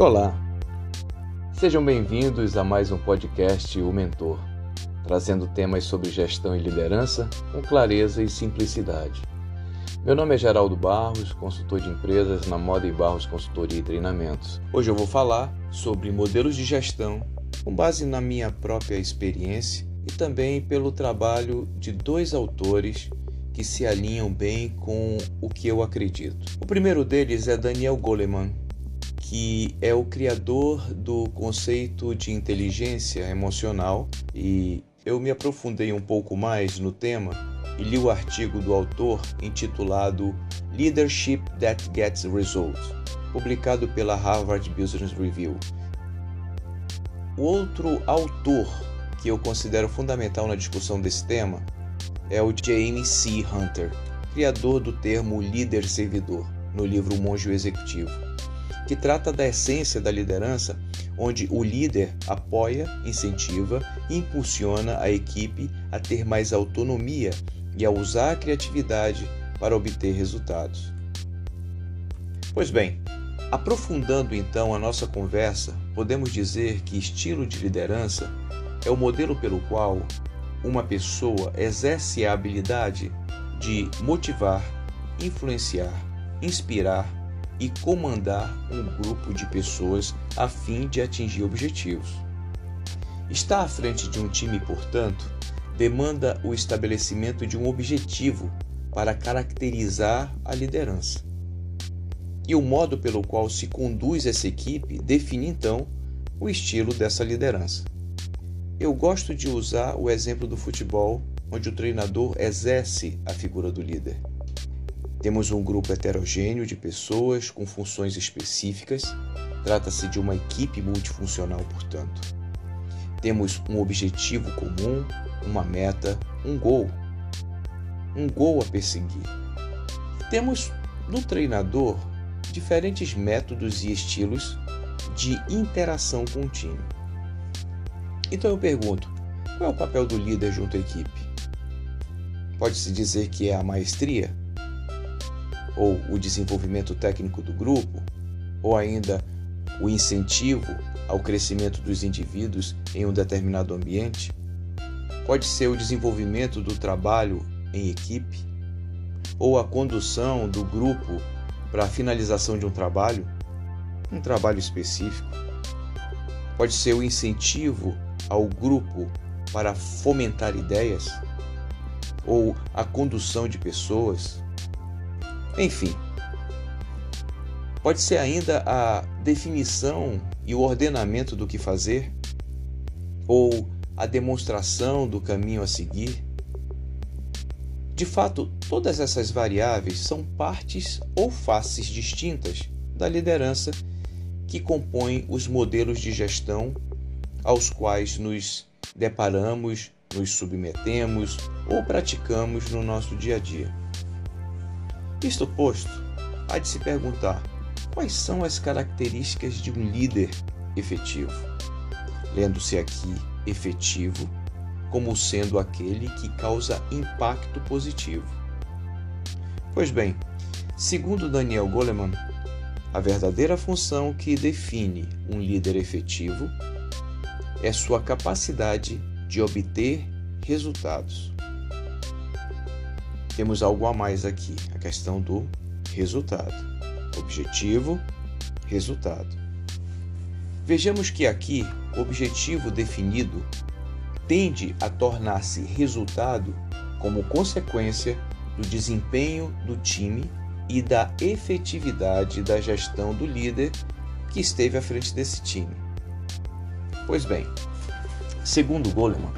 Olá, sejam bem-vindos a mais um podcast O Mentor, trazendo temas sobre gestão e liderança com clareza e simplicidade. Meu nome é Geraldo Barros, consultor de empresas na Moda e Barros Consultoria e Treinamentos. Hoje eu vou falar sobre modelos de gestão com base na minha própria experiência e também pelo trabalho de dois autores que se alinham bem com o que eu acredito. O primeiro deles é Daniel Goleman, que é o criador do conceito de inteligência emocional e eu me aprofundei um pouco mais no tema e li o artigo do autor intitulado Leadership That Gets Results, publicado pela Harvard Business Review. O outro autor que eu considero fundamental na discussão desse tema é o James C. Hunter, criador do termo líder-servidor, no livro Monge Executivo que trata da essência da liderança, onde o líder apoia, incentiva e impulsiona a equipe a ter mais autonomia e a usar a criatividade para obter resultados. Pois bem, aprofundando então a nossa conversa, podemos dizer que estilo de liderança é o modelo pelo qual uma pessoa exerce a habilidade de motivar, influenciar, inspirar e comandar um grupo de pessoas a fim de atingir objetivos. Estar à frente de um time, portanto, demanda o estabelecimento de um objetivo para caracterizar a liderança. E o modo pelo qual se conduz essa equipe define então o estilo dessa liderança. Eu gosto de usar o exemplo do futebol, onde o treinador exerce a figura do líder. Temos um grupo heterogêneo de pessoas com funções específicas, trata-se de uma equipe multifuncional, portanto. Temos um objetivo comum, uma meta, um gol, um gol a perseguir. Temos no treinador diferentes métodos e estilos de interação com o time. Então eu pergunto: qual é o papel do líder junto à equipe? Pode-se dizer que é a maestria? Ou o desenvolvimento técnico do grupo, ou ainda o incentivo ao crescimento dos indivíduos em um determinado ambiente, pode ser o desenvolvimento do trabalho em equipe, ou a condução do grupo para a finalização de um trabalho, um trabalho específico. Pode ser o incentivo ao grupo para fomentar ideias, ou a condução de pessoas, enfim, pode ser ainda a definição e o ordenamento do que fazer, ou a demonstração do caminho a seguir. De fato, todas essas variáveis são partes ou faces distintas da liderança que compõem os modelos de gestão aos quais nos deparamos, nos submetemos ou praticamos no nosso dia a dia. Isto posto, há de se perguntar quais são as características de um líder efetivo. Lendo-se aqui efetivo como sendo aquele que causa impacto positivo. Pois bem, segundo Daniel Goleman, a verdadeira função que define um líder efetivo é sua capacidade de obter resultados temos algo a mais aqui, a questão do resultado. Objetivo, resultado. Vejamos que aqui objetivo definido tende a tornar-se resultado como consequência do desempenho do time e da efetividade da gestão do líder que esteve à frente desse time. Pois bem, segundo Goleman,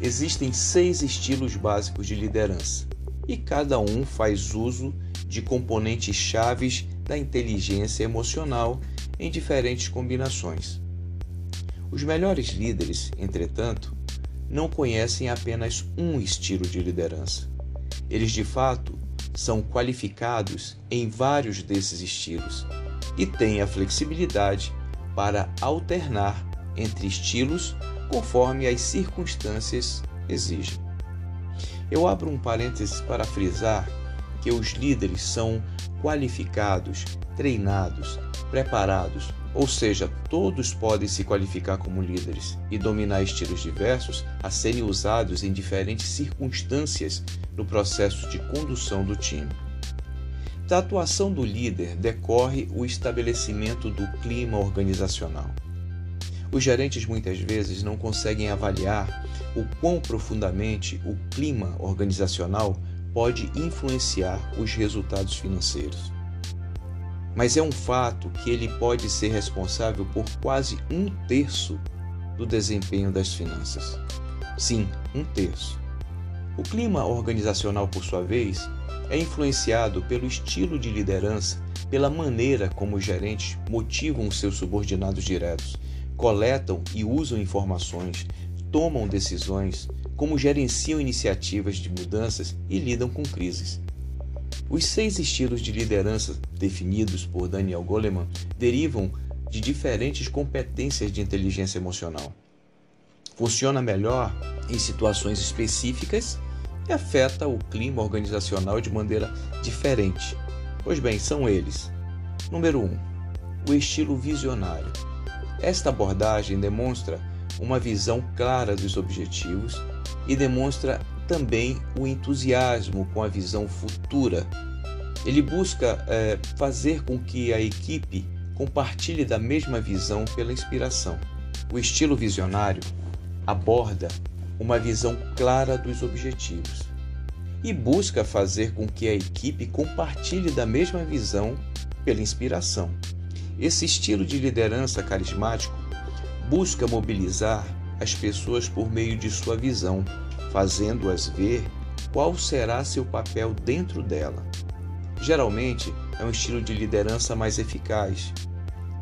existem seis estilos básicos de liderança e cada um faz uso de componentes chaves da inteligência emocional em diferentes combinações. Os melhores líderes, entretanto, não conhecem apenas um estilo de liderança. Eles, de fato, são qualificados em vários desses estilos e têm a flexibilidade para alternar entre estilos conforme as circunstâncias exigem. Eu abro um parênteses para frisar que os líderes são qualificados, treinados, preparados, ou seja, todos podem se qualificar como líderes e dominar estilos diversos a serem usados em diferentes circunstâncias no processo de condução do time. Da atuação do líder decorre o estabelecimento do clima organizacional. Os gerentes muitas vezes não conseguem avaliar o quão profundamente o clima organizacional pode influenciar os resultados financeiros. Mas é um fato que ele pode ser responsável por quase um terço do desempenho das finanças. Sim, um terço. O clima organizacional, por sua vez, é influenciado pelo estilo de liderança, pela maneira como os gerentes motivam os seus subordinados diretos, coletam e usam informações, tomam decisões, como gerenciam iniciativas de mudanças e lidam com crises. Os seis estilos de liderança definidos por Daniel Goleman derivam de diferentes competências de inteligência emocional. Funciona melhor em situações específicas e afeta o clima organizacional de maneira diferente. Pois bem, são eles. Número 1. Um, o estilo visionário. Esta abordagem demonstra uma visão clara dos objetivos e demonstra também o entusiasmo com a visão futura. Ele busca é, fazer com que a equipe compartilhe da mesma visão pela inspiração. O estilo visionário aborda uma visão clara dos objetivos e busca fazer com que a equipe compartilhe da mesma visão pela inspiração. Esse estilo de liderança carismático busca mobilizar as pessoas por meio de sua visão fazendo-as ver qual será seu papel dentro dela. Geralmente é um estilo de liderança mais eficaz,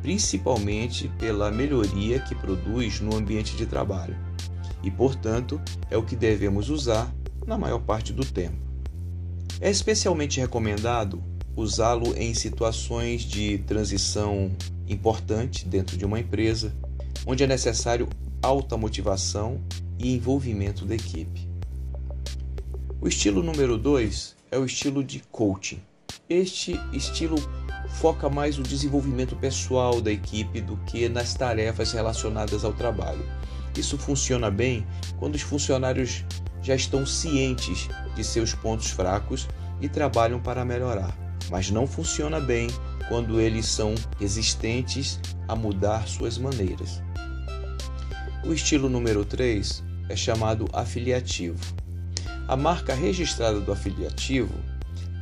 principalmente pela melhoria que produz no ambiente de trabalho, e portanto é o que devemos usar na maior parte do tempo. É especialmente recomendado usá-lo em situações de transição importante dentro de uma empresa, onde é necessário alta motivação e envolvimento da equipe. O estilo número 2 é o estilo de coaching. Este estilo foca mais no desenvolvimento pessoal da equipe do que nas tarefas relacionadas ao trabalho. Isso funciona bem quando os funcionários já estão cientes de seus pontos fracos e trabalham para melhorar, mas não funciona bem quando eles são resistentes a mudar suas maneiras. O estilo número 3 é chamado afiliativo. A marca registrada do afiliativo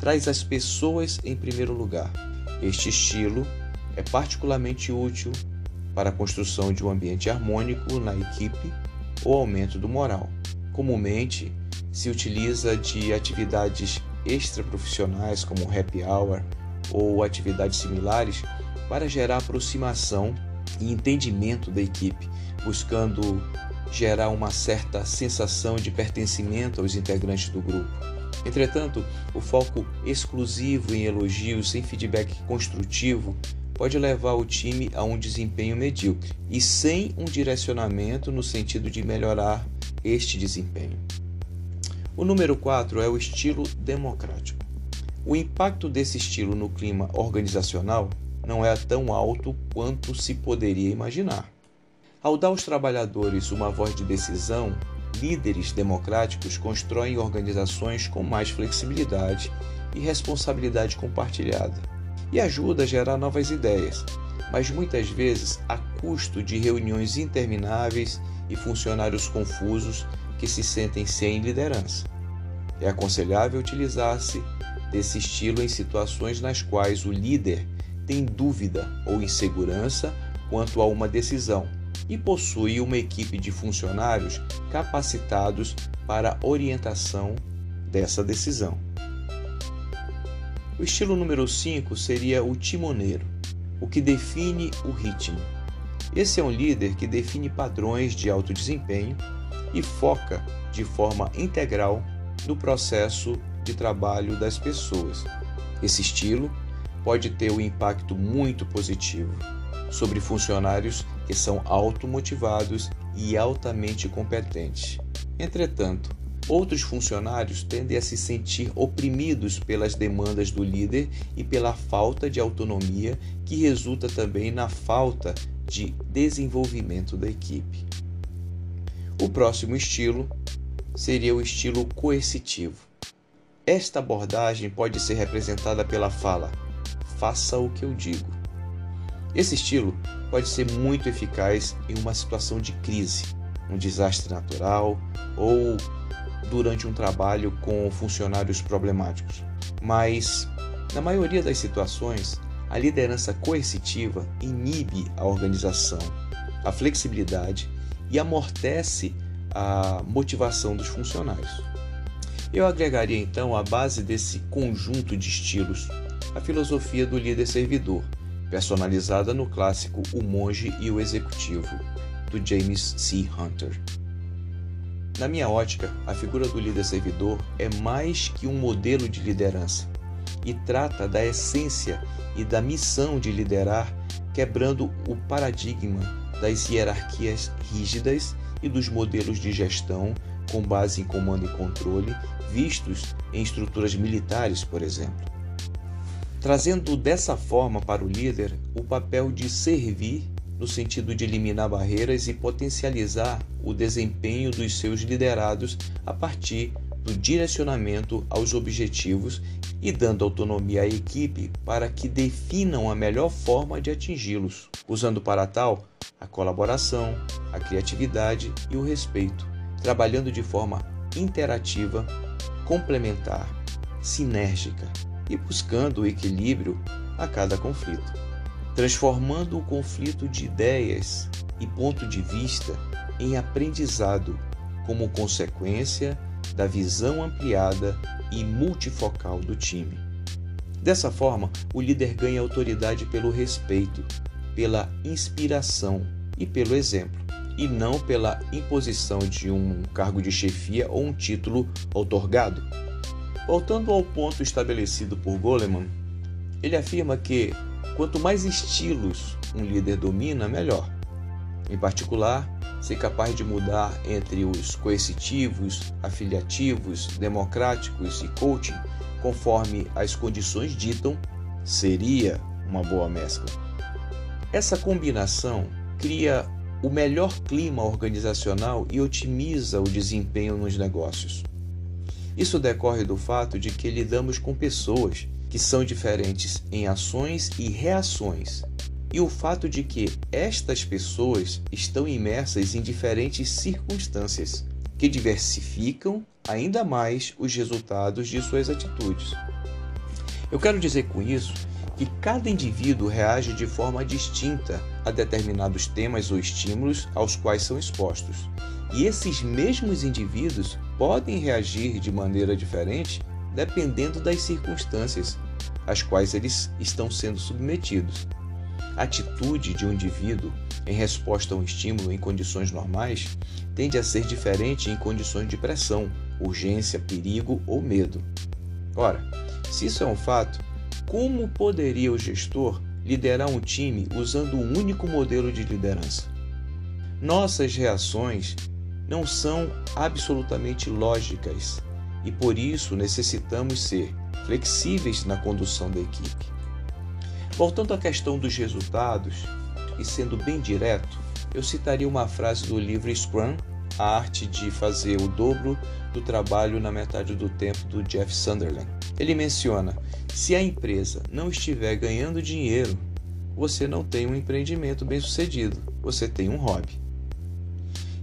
traz as pessoas em primeiro lugar. Este estilo é particularmente útil para a construção de um ambiente harmônico na equipe ou aumento do moral. Comumente se utiliza de atividades extraprofissionais como happy hour ou atividades similares para gerar aproximação e entendimento da equipe, buscando gerar uma certa sensação de pertencimento aos integrantes do grupo. Entretanto, o foco exclusivo em elogios sem feedback construtivo pode levar o time a um desempenho medíocre e sem um direcionamento no sentido de melhorar este desempenho. O número 4 é o estilo democrático. O impacto desse estilo no clima organizacional não é tão alto quanto se poderia imaginar. Ao dar aos trabalhadores uma voz de decisão, líderes democráticos constroem organizações com mais flexibilidade e responsabilidade compartilhada e ajuda a gerar novas ideias, mas muitas vezes a custo de reuniões intermináveis e funcionários confusos que se sentem sem liderança. É aconselhável utilizar-se desse estilo em situações nas quais o líder tem dúvida ou insegurança quanto a uma decisão e possui uma equipe de funcionários capacitados para orientação dessa decisão. O estilo número 5 seria o timoneiro, o que define o ritmo. Esse é um líder que define padrões de alto desempenho e foca de forma integral no processo de trabalho das pessoas. Esse estilo pode ter um impacto muito positivo sobre funcionários que são automotivados e altamente competentes. Entretanto, Outros funcionários tendem a se sentir oprimidos pelas demandas do líder e pela falta de autonomia, que resulta também na falta de desenvolvimento da equipe. O próximo estilo seria o estilo coercitivo. Esta abordagem pode ser representada pela fala: faça o que eu digo. Esse estilo pode ser muito eficaz em uma situação de crise, um desastre natural ou durante um trabalho com funcionários problemáticos. Mas, na maioria das situações, a liderança coercitiva inibe a organização, a flexibilidade e amortece a motivação dos funcionários. Eu agregaria então à base desse conjunto de estilos a filosofia do líder servidor, personalizada no clássico O Monge e o Executivo, do James C. Hunter. Na minha ótica, a figura do líder servidor é mais que um modelo de liderança e trata da essência e da missão de liderar, quebrando o paradigma das hierarquias rígidas e dos modelos de gestão com base em comando e controle vistos em estruturas militares, por exemplo. Trazendo dessa forma para o líder o papel de servir no sentido de eliminar barreiras e potencializar o desempenho dos seus liderados a partir do direcionamento aos objetivos e dando autonomia à equipe para que definam a melhor forma de atingi-los, usando para tal a colaboração, a criatividade e o respeito, trabalhando de forma interativa, complementar, sinérgica e buscando o equilíbrio a cada conflito, transformando o conflito de ideias e ponto de vista em aprendizado como consequência da visão ampliada e multifocal do time. Dessa forma, o líder ganha autoridade pelo respeito, pela inspiração e pelo exemplo, e não pela imposição de um cargo de chefia ou um título outorgado. Voltando ao ponto estabelecido por Goleman, ele afirma que quanto mais estilos um líder domina, melhor. Em particular, ser capaz de mudar entre os coercitivos, afiliativos, democráticos e coaching, conforme as condições ditam, seria uma boa mescla. Essa combinação cria o melhor clima organizacional e otimiza o desempenho nos negócios. Isso decorre do fato de que lidamos com pessoas que são diferentes em ações e reações e o fato de que estas pessoas estão imersas em diferentes circunstâncias que diversificam ainda mais os resultados de suas atitudes. Eu quero dizer com isso que cada indivíduo reage de forma distinta a determinados temas ou estímulos aos quais são expostos. E esses mesmos indivíduos podem reagir de maneira diferente dependendo das circunstâncias às quais eles estão sendo submetidos. Atitude de um indivíduo em resposta a um estímulo em condições normais tende a ser diferente em condições de pressão, urgência, perigo ou medo. Ora, se isso é um fato, como poderia o gestor liderar um time usando um único modelo de liderança? Nossas reações não são absolutamente lógicas e por isso necessitamos ser flexíveis na condução da equipe. Voltando à questão dos resultados, e sendo bem direto, eu citaria uma frase do livro Scrum, a arte de fazer o dobro do trabalho na metade do tempo do Jeff Sunderland. Ele menciona: se a empresa não estiver ganhando dinheiro, você não tem um empreendimento bem sucedido, você tem um hobby.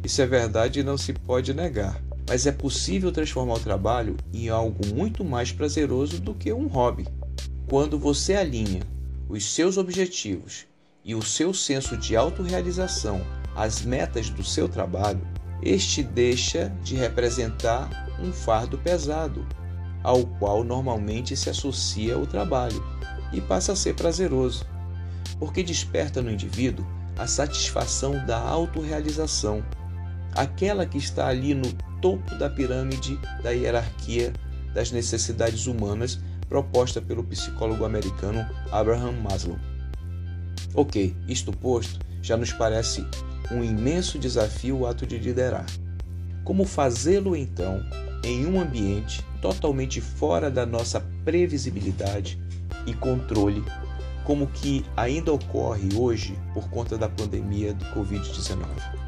Isso é verdade e não se pode negar, mas é possível transformar o trabalho em algo muito mais prazeroso do que um hobby. Quando você alinha os seus objetivos e o seu senso de autorrealização às metas do seu trabalho, este deixa de representar um fardo pesado, ao qual normalmente se associa o trabalho, e passa a ser prazeroso, porque desperta no indivíduo a satisfação da autorrealização, aquela que está ali no topo da pirâmide da hierarquia das necessidades humanas proposta pelo psicólogo americano Abraham Maslow. Ok, isto posto, já nos parece um imenso desafio o ato de liderar. Como fazê-lo então em um ambiente totalmente fora da nossa previsibilidade e controle, como que ainda ocorre hoje por conta da pandemia do Covid-19.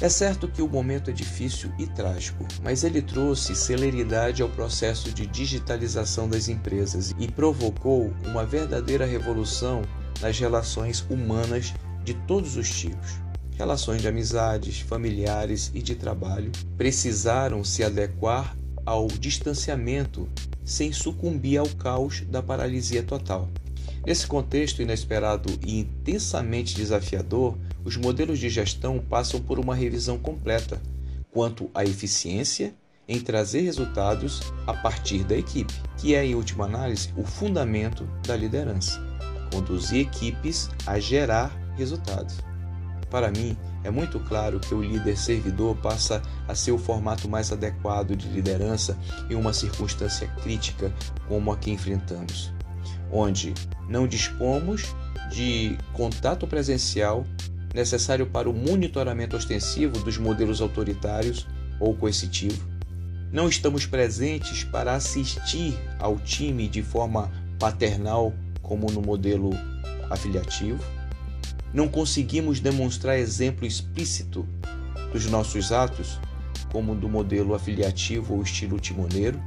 É certo que o momento é difícil e trágico, mas ele trouxe celeridade ao processo de digitalização das empresas e provocou uma verdadeira revolução nas relações humanas de todos os tipos. Relações de amizades, familiares e de trabalho precisaram se adequar ao distanciamento sem sucumbir ao caos da paralisia total. Nesse contexto inesperado e intensamente desafiador, os modelos de gestão passam por uma revisão completa quanto à eficiência em trazer resultados a partir da equipe, que é, em última análise, o fundamento da liderança. Conduzir equipes a gerar resultados. Para mim, é muito claro que o líder servidor passa a ser o formato mais adequado de liderança em uma circunstância crítica como a que enfrentamos, onde não dispomos de contato presencial necessário para o monitoramento ostensivo dos modelos autoritários ou coercitivo. Não estamos presentes para assistir ao time de forma paternal, como no modelo afiliativo. Não conseguimos demonstrar exemplo explícito dos nossos atos, como do modelo afiliativo ou estilo timoneiro.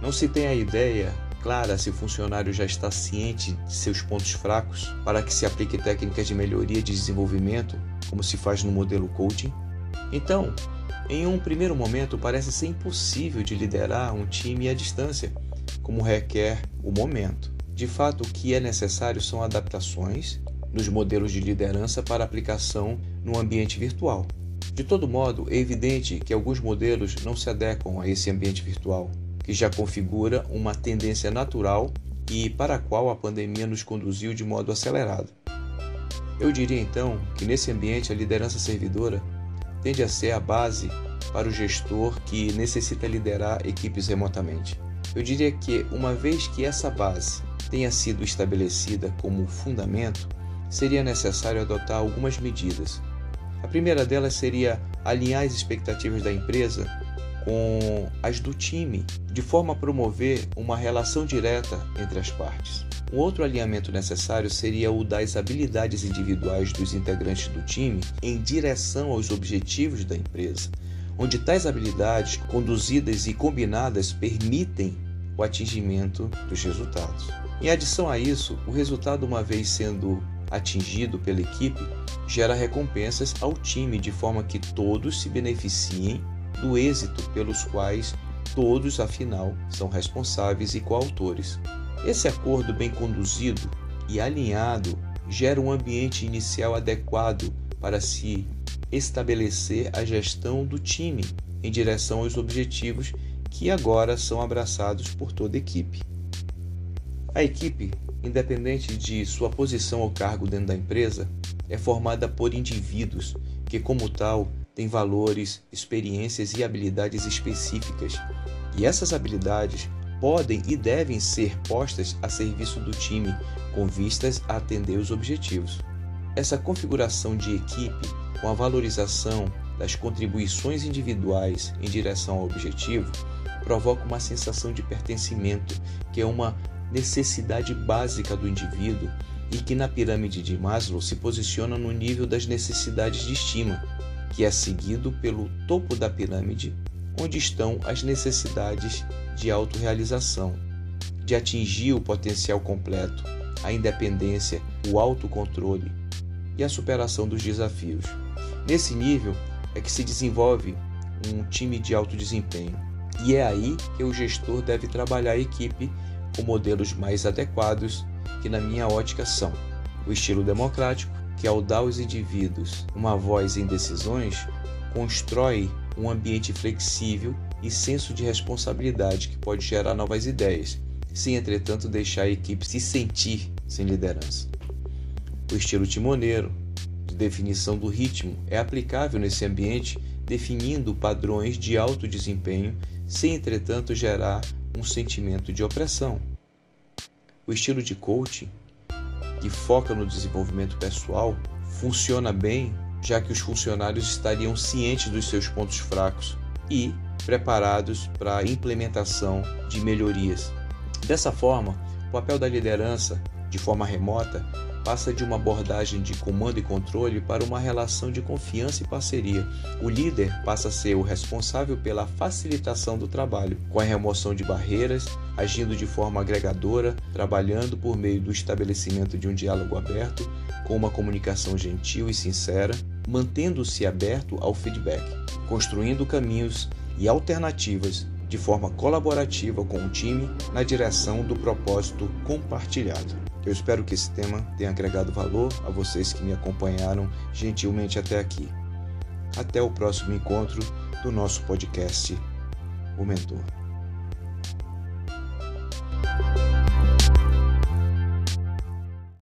Não se tem a ideia clara se o funcionário já está ciente de seus pontos fracos para que se aplique técnicas de melhoria de desenvolvimento, como se faz no modelo coaching? Então, em um primeiro momento, parece ser impossível de liderar um time à distância, como requer o momento. De fato, o que é necessário são adaptações nos modelos de liderança para aplicação no ambiente virtual. De todo modo, é evidente que alguns modelos não se adequam a esse ambiente virtual que já configura uma tendência natural e para a qual a pandemia nos conduziu de modo acelerado. Eu diria então que nesse ambiente a liderança servidora tende a ser a base para o gestor que necessita liderar equipes remotamente. Eu diria que, uma vez que essa base tenha sido estabelecida como fundamento, seria necessário adotar algumas medidas. A primeira delas seria alinhar as expectativas da empresa com as do time, de forma a promover uma relação direta entre as partes. Um outro alinhamento necessário seria o das habilidades individuais dos integrantes do time em direção aos objetivos da empresa, onde tais habilidades, conduzidas e combinadas, permitem o atingimento dos resultados. Em adição a isso, o resultado, uma vez sendo atingido pela equipe, gera recompensas ao time de forma que todos se beneficiem do êxito pelos quais todos, afinal, são responsáveis e coautores. Esse acordo bem conduzido e alinhado gera um ambiente inicial adequado para se estabelecer a gestão do time em direção aos objetivos que agora são abraçados por toda a equipe. A equipe, independente de sua posição ou cargo dentro da empresa, é formada por indivíduos que, como tal, têm valores, experiências e habilidades específicas, e essas habilidades podem e devem ser postas a serviço do time com vistas a atender os objetivos. Essa configuração de equipe, com a valorização das contribuições individuais em direção ao objetivo, provoca uma sensação de pertencimento, que é uma necessidade básica do indivíduo e que na pirâmide de Maslow se posiciona no nível das necessidades de estima, que é seguido pelo topo da pirâmide, onde estão as necessidades de autorrealização, de atingir o potencial completo, a independência, o autocontrole e a superação dos desafios. Nesse nível é que se desenvolve um time de alto desempenho. E é aí que o gestor deve trabalhar a equipe com modelos mais adequados, que na minha ótica são o estilo democrático, que ao dar aos indivíduos uma voz em decisões, constrói um ambiente flexível e senso de responsabilidade que pode gerar novas ideias, sem entretanto deixar a equipe se sentir sem liderança. O estilo timoneiro, de definição do ritmo, é aplicável nesse ambiente, definindo padrões de alto desempenho, sem entretanto gerar um sentimento de opressão. O estilo de coaching que foca no desenvolvimento pessoal funciona bem, já que os funcionários estariam cientes dos seus pontos fracos e preparados para a implementação de melhorias. Dessa forma, o papel da liderança, de forma remota, passa de uma abordagem de comando e controle para uma relação de confiança e parceria. O líder passa a ser o responsável pela facilitação do trabalho, com a remoção de barreiras, agindo de forma agregadora, trabalhando por meio do estabelecimento de um diálogo aberto, com uma comunicação gentil e sincera, mantendo-se aberto ao feedback, construindo caminhos e alternativas de forma colaborativa com o time na direção do propósito compartilhado. Eu espero que esse tema tenha agregado valor a vocês que me acompanharam gentilmente até aqui. Até o próximo encontro do nosso podcast, O Mentor.